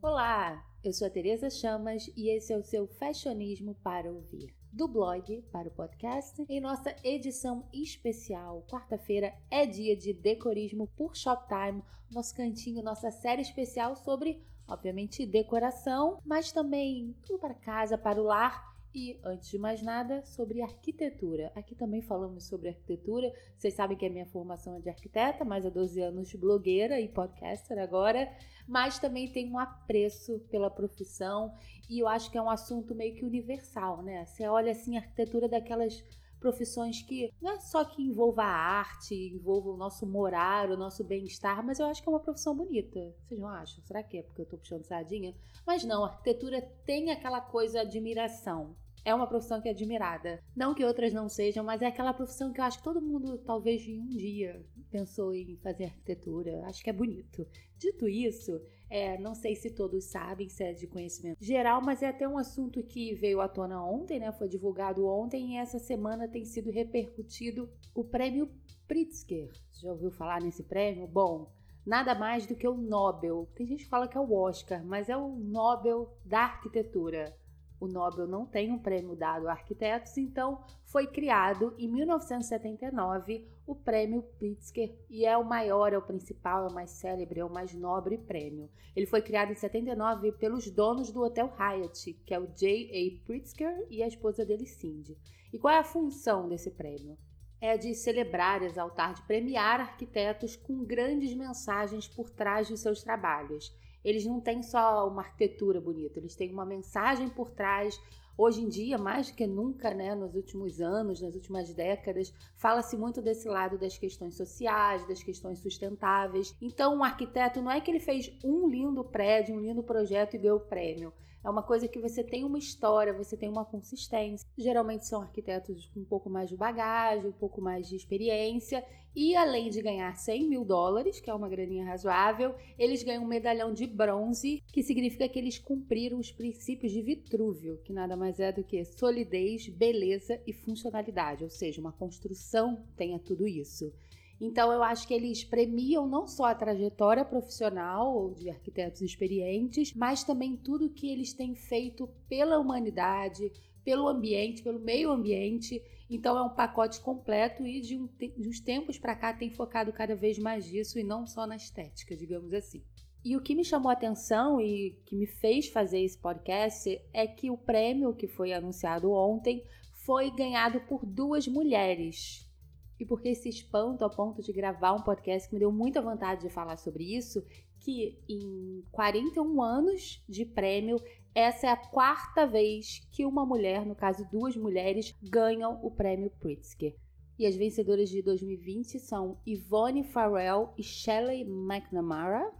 Olá, eu sou a Tereza Chamas e esse é o seu Fashionismo para ouvir. Do blog para o podcast, em nossa edição especial, quarta-feira é dia de decorismo por Shoptime, nosso cantinho, nossa série especial sobre, obviamente, decoração, mas também tudo para casa, para o lar e, antes de mais nada, sobre arquitetura. Aqui também falamos sobre arquitetura. Vocês sabem que a minha formação é de arquiteta, mais há 12 anos blogueira e podcaster agora. Mas também tenho um apreço pela profissão e eu acho que é um assunto meio que universal, né? Você olha assim, a arquitetura daquelas profissões que não é só que envolva a arte, envolva o nosso morar, o nosso bem-estar, mas eu acho que é uma profissão bonita. Vocês não acham? Será que é porque eu tô puxando sardinha? Mas não, a arquitetura tem aquela coisa admiração. É uma profissão que é admirada. Não que outras não sejam, mas é aquela profissão que eu acho que todo mundo, talvez em um dia, pensou em fazer arquitetura. Acho que é bonito. Dito isso, é, não sei se todos sabem, se é de conhecimento geral, mas é até um assunto que veio à tona ontem, né? Foi divulgado ontem e essa semana tem sido repercutido o prêmio Pritzker. Você já ouviu falar nesse prêmio? Bom, nada mais do que o Nobel. Tem gente que fala que é o Oscar, mas é o Nobel da arquitetura. O Nobel não tem um prêmio dado a arquitetos, então foi criado em 1979 o prêmio Pritzker e é o maior, é o principal, é o mais célebre, é o mais nobre prêmio. Ele foi criado em 79 pelos donos do Hotel Hyatt, que é o J.A. Pritzker e a esposa dele, Cindy. E qual é a função desse prêmio? É de celebrar, exaltar, de premiar arquitetos com grandes mensagens por trás de seus trabalhos eles não têm só uma arquitetura bonita, eles têm uma mensagem por trás. Hoje em dia, mais do que nunca, né, nos últimos anos, nas últimas décadas, fala-se muito desse lado das questões sociais, das questões sustentáveis. Então, um arquiteto não é que ele fez um lindo prédio, um lindo projeto e ganhou o prêmio. É uma coisa que você tem uma história, você tem uma consistência. Geralmente são arquitetos com um pouco mais de bagagem, um pouco mais de experiência. E além de ganhar 100 mil dólares, que é uma graninha razoável, eles ganham um medalhão de bronze, que significa que eles cumpriram os princípios de Vitrúvio, que nada mais é do que solidez, beleza e funcionalidade. Ou seja, uma construção tenha tudo isso. Então eu acho que eles premiam não só a trajetória profissional de arquitetos experientes, mas também tudo que eles têm feito pela humanidade, pelo ambiente, pelo meio ambiente. Então é um pacote completo e de, um, de uns tempos para cá tem focado cada vez mais nisso e não só na estética, digamos assim. E o que me chamou a atenção e que me fez fazer esse podcast é que o prêmio que foi anunciado ontem foi ganhado por duas mulheres e porque esse espanto a ponto de gravar um podcast que me deu muita vontade de falar sobre isso, que em 41 anos de prêmio, essa é a quarta vez que uma mulher, no caso duas mulheres, ganham o prêmio Pritzker. E as vencedoras de 2020 são Yvonne Farrell e Shelley McNamara.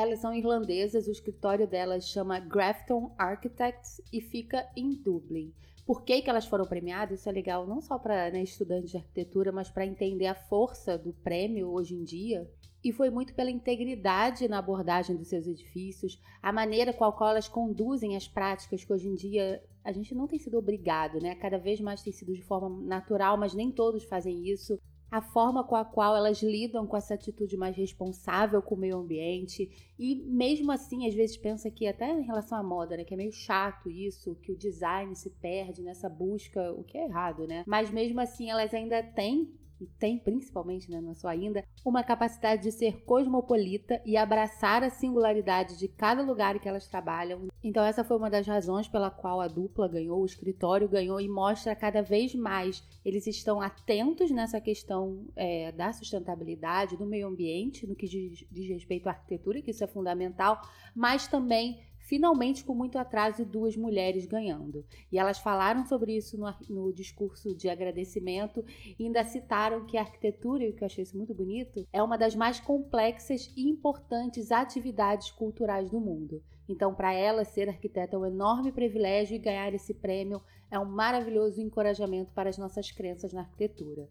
Elas são irlandesas, o escritório delas chama Grafton Architects e fica em Dublin por que, que elas foram premiadas, isso é legal não só para né, estudantes de arquitetura, mas para entender a força do prêmio hoje em dia. E foi muito pela integridade na abordagem dos seus edifícios, a maneira com a qual elas conduzem as práticas que hoje em dia a gente não tem sido obrigado, né? Cada vez mais tem sido de forma natural, mas nem todos fazem isso a forma com a qual elas lidam com essa atitude mais responsável com o meio ambiente e mesmo assim às vezes pensa que até em relação à moda, né, que é meio chato isso, que o design se perde nessa busca, o que é errado, né? Mas mesmo assim elas ainda têm e tem principalmente, né, não é só ainda, uma capacidade de ser cosmopolita e abraçar a singularidade de cada lugar em que elas trabalham. Então essa foi uma das razões pela qual a dupla ganhou, o escritório ganhou e mostra cada vez mais. Eles estão atentos nessa questão é, da sustentabilidade, do meio ambiente, no que diz, diz respeito à arquitetura, que isso é fundamental, mas também finalmente com muito atraso duas mulheres ganhando. E elas falaram sobre isso no, no discurso de agradecimento e ainda citaram que a arquitetura, e que eu achei isso muito bonito, é uma das mais complexas e importantes atividades culturais do mundo. Então, para ela, ser arquiteta é um enorme privilégio e ganhar esse prêmio é um maravilhoso encorajamento para as nossas crenças na arquitetura.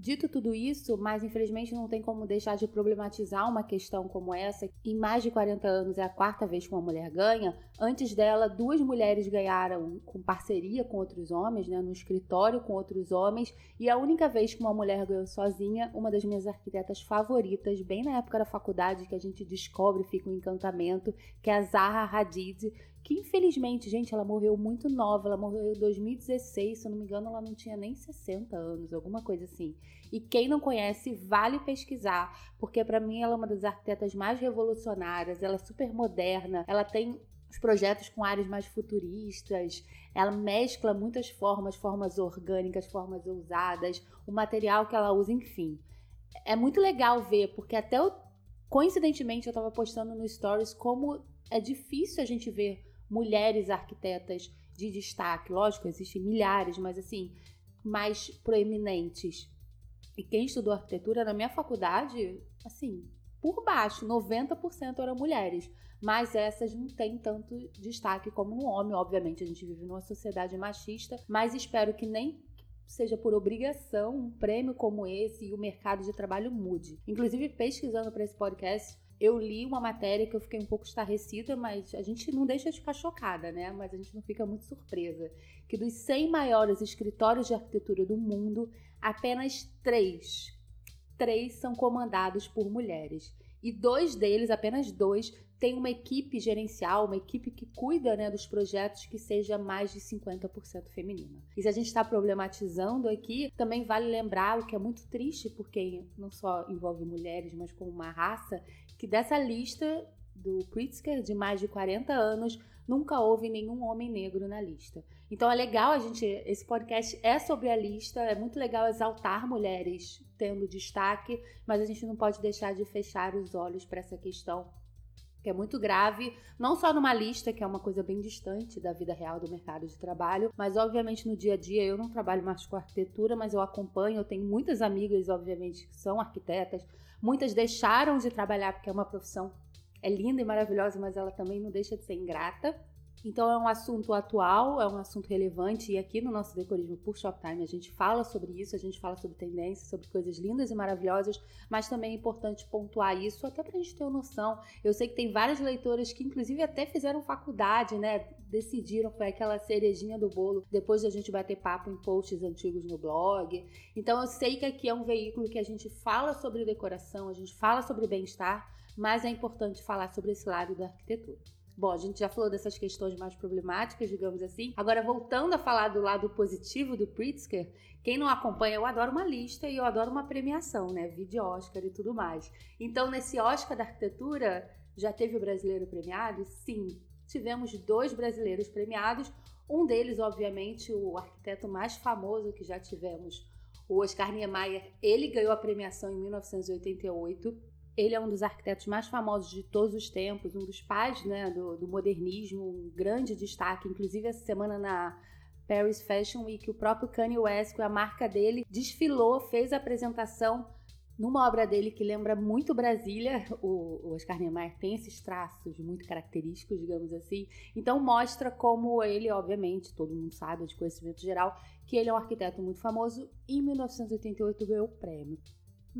Dito tudo isso, mas infelizmente não tem como deixar de problematizar uma questão como essa. Em mais de 40 anos é a quarta vez que uma mulher ganha. Antes dela, duas mulheres ganharam com parceria com outros homens, né, no escritório com outros homens. E a única vez que uma mulher ganhou sozinha, uma das minhas arquitetas favoritas, bem na época da faculdade, que a gente descobre, fica um encantamento, que é a Zaha Hadid, que infelizmente, gente, ela morreu muito nova, ela morreu em 2016, se eu não me engano, ela não tinha nem 60 anos, alguma coisa assim. E quem não conhece, vale pesquisar, porque para mim ela é uma das arquitetas mais revolucionárias, ela é super moderna, ela tem os projetos com áreas mais futuristas, ela mescla muitas formas, formas orgânicas, formas ousadas, o material que ela usa, enfim. É muito legal ver, porque até eu, coincidentemente eu estava postando no Stories como é difícil a gente ver mulheres arquitetas de destaque. Lógico, existem milhares, mas assim, mais proeminentes. E quem estudou arquitetura na minha faculdade, assim, por baixo, 90% eram mulheres. Mas essas não têm tanto destaque como no homem. Obviamente, a gente vive numa sociedade machista, mas espero que nem seja por obrigação um prêmio como esse e o mercado de trabalho mude. Inclusive, pesquisando para esse podcast, eu li uma matéria que eu fiquei um pouco estarrecida, mas a gente não deixa de ficar chocada, né? Mas a gente não fica muito surpresa. Que dos 100 maiores escritórios de arquitetura do mundo, apenas três, três são comandados por mulheres. E dois deles, apenas dois, têm uma equipe gerencial, uma equipe que cuida né, dos projetos que seja mais de 50% feminina. E se a gente está problematizando aqui, também vale lembrar o que é muito triste, porque não só envolve mulheres, mas como uma raça, que dessa lista do Pritzker, de mais de 40 anos, nunca houve nenhum homem negro na lista. Então é legal a gente. Esse podcast é sobre a lista, é muito legal exaltar mulheres tendo destaque, mas a gente não pode deixar de fechar os olhos para essa questão que é muito grave, não só numa lista, que é uma coisa bem distante da vida real do mercado de trabalho, mas obviamente no dia a dia eu não trabalho mais com arquitetura, mas eu acompanho, eu tenho muitas amigas, obviamente, que são arquitetas, Muitas deixaram de trabalhar porque é uma profissão é linda e maravilhosa, mas ela também não deixa de ser ingrata. Então é um assunto atual, é um assunto relevante e aqui no nosso Decorismo por Shoptime a gente fala sobre isso, a gente fala sobre tendências, sobre coisas lindas e maravilhosas, mas também é importante pontuar isso até para a gente ter uma noção. Eu sei que tem várias leitoras que inclusive até fizeram faculdade, né? Decidiram, foi aquela cerejinha do bolo, depois da gente bater papo em posts antigos no blog. Então eu sei que aqui é um veículo que a gente fala sobre decoração, a gente fala sobre bem-estar, mas é importante falar sobre esse lado da arquitetura. Bom, a gente já falou dessas questões mais problemáticas, digamos assim. Agora, voltando a falar do lado positivo do Pritzker, quem não acompanha, eu adoro uma lista e eu adoro uma premiação, né? Vídeo Oscar e tudo mais. Então, nesse Oscar da arquitetura, já teve o brasileiro premiado? Sim, tivemos dois brasileiros premiados. Um deles, obviamente, o arquiteto mais famoso que já tivemos, o Oscar Niemeyer. Ele ganhou a premiação em 1988 ele é um dos arquitetos mais famosos de todos os tempos, um dos pais né, do, do modernismo, um grande destaque. Inclusive, essa semana na Paris Fashion Week, o próprio Kanye West, a marca dele, desfilou, fez a apresentação numa obra dele que lembra muito Brasília. O, Oscar Niemeyer tem esses traços muito característicos, digamos assim. Então mostra como ele, obviamente, todo mundo sabe de conhecimento geral, que ele é um arquiteto muito famoso. Em 1988 ganhou o prêmio.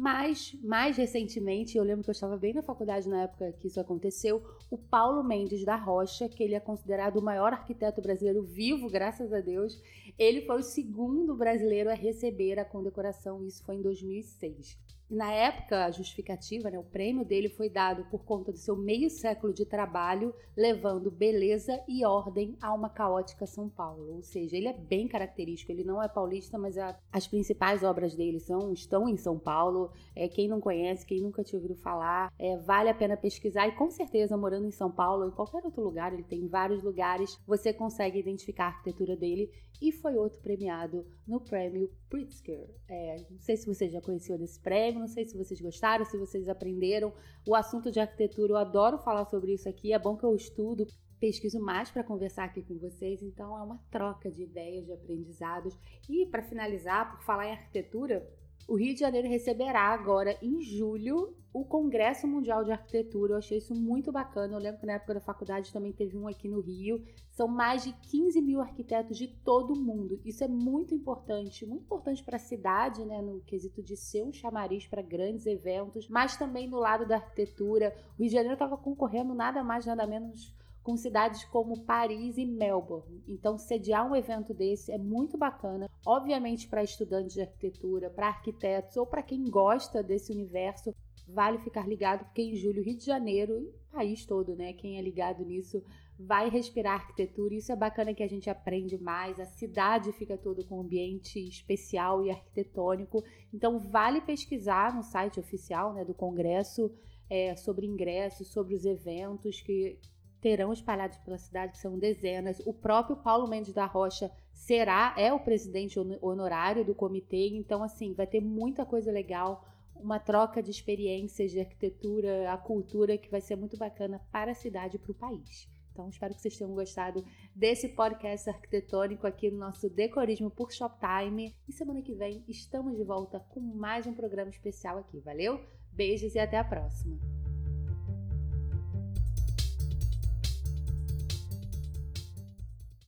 Mas, mais recentemente, eu lembro que eu estava bem na faculdade na época que isso aconteceu, o Paulo Mendes da Rocha, que ele é considerado o maior arquiteto brasileiro vivo, graças a Deus, ele foi o segundo brasileiro a receber a condecoração, isso foi em 2006. Na época, a justificativa, né, o prêmio dele foi dado por conta do seu meio século de trabalho, levando beleza e ordem a uma caótica São Paulo. Ou seja, ele é bem característico, ele não é paulista, mas a, as principais obras dele são, estão em São Paulo. É, quem não conhece, quem nunca te ouviu falar, é, vale a pena pesquisar. E com certeza, morando em São Paulo ou em qualquer outro lugar, ele tem vários lugares, você consegue identificar a arquitetura dele. E foi outro premiado no prêmio Pritzker. É, não sei se você já conheceu desse prêmio não sei se vocês gostaram, se vocês aprenderam. O assunto de arquitetura, eu adoro falar sobre isso aqui, é bom que eu estudo, pesquiso mais para conversar aqui com vocês, então é uma troca de ideias, de aprendizados. E para finalizar, por falar em arquitetura, O Rio de Janeiro receberá agora, em julho, o Congresso Mundial de Arquitetura. Eu achei isso muito bacana. Eu lembro que na época da faculdade também teve um aqui no Rio. São mais de 15 mil arquitetos de todo o mundo. Isso é muito importante, muito importante para a cidade, né, no quesito de ser um chamariz para grandes eventos, mas também no lado da arquitetura. O Rio de Janeiro estava concorrendo nada mais, nada menos com cidades como Paris e Melbourne. Então, sediar um evento desse é muito bacana, obviamente para estudantes de arquitetura, para arquitetos ou para quem gosta desse universo. Vale ficar ligado porque em julho, Rio de Janeiro, e país todo, né? Quem é ligado nisso vai respirar arquitetura. Isso é bacana que a gente aprende mais. A cidade fica todo com um ambiente especial e arquitetônico. Então, vale pesquisar no site oficial né, do Congresso é, sobre ingressos, sobre os eventos que terão espalhados pela cidade, que são dezenas. O próprio Paulo Mendes da Rocha será, é o presidente honorário do comitê, então assim, vai ter muita coisa legal, uma troca de experiências de arquitetura, a cultura que vai ser muito bacana para a cidade e para o país. Então, espero que vocês tenham gostado desse podcast arquitetônico aqui no nosso Decorismo por Shoptime. E semana que vem estamos de volta com mais um programa especial aqui. Valeu? Beijos e até a próxima!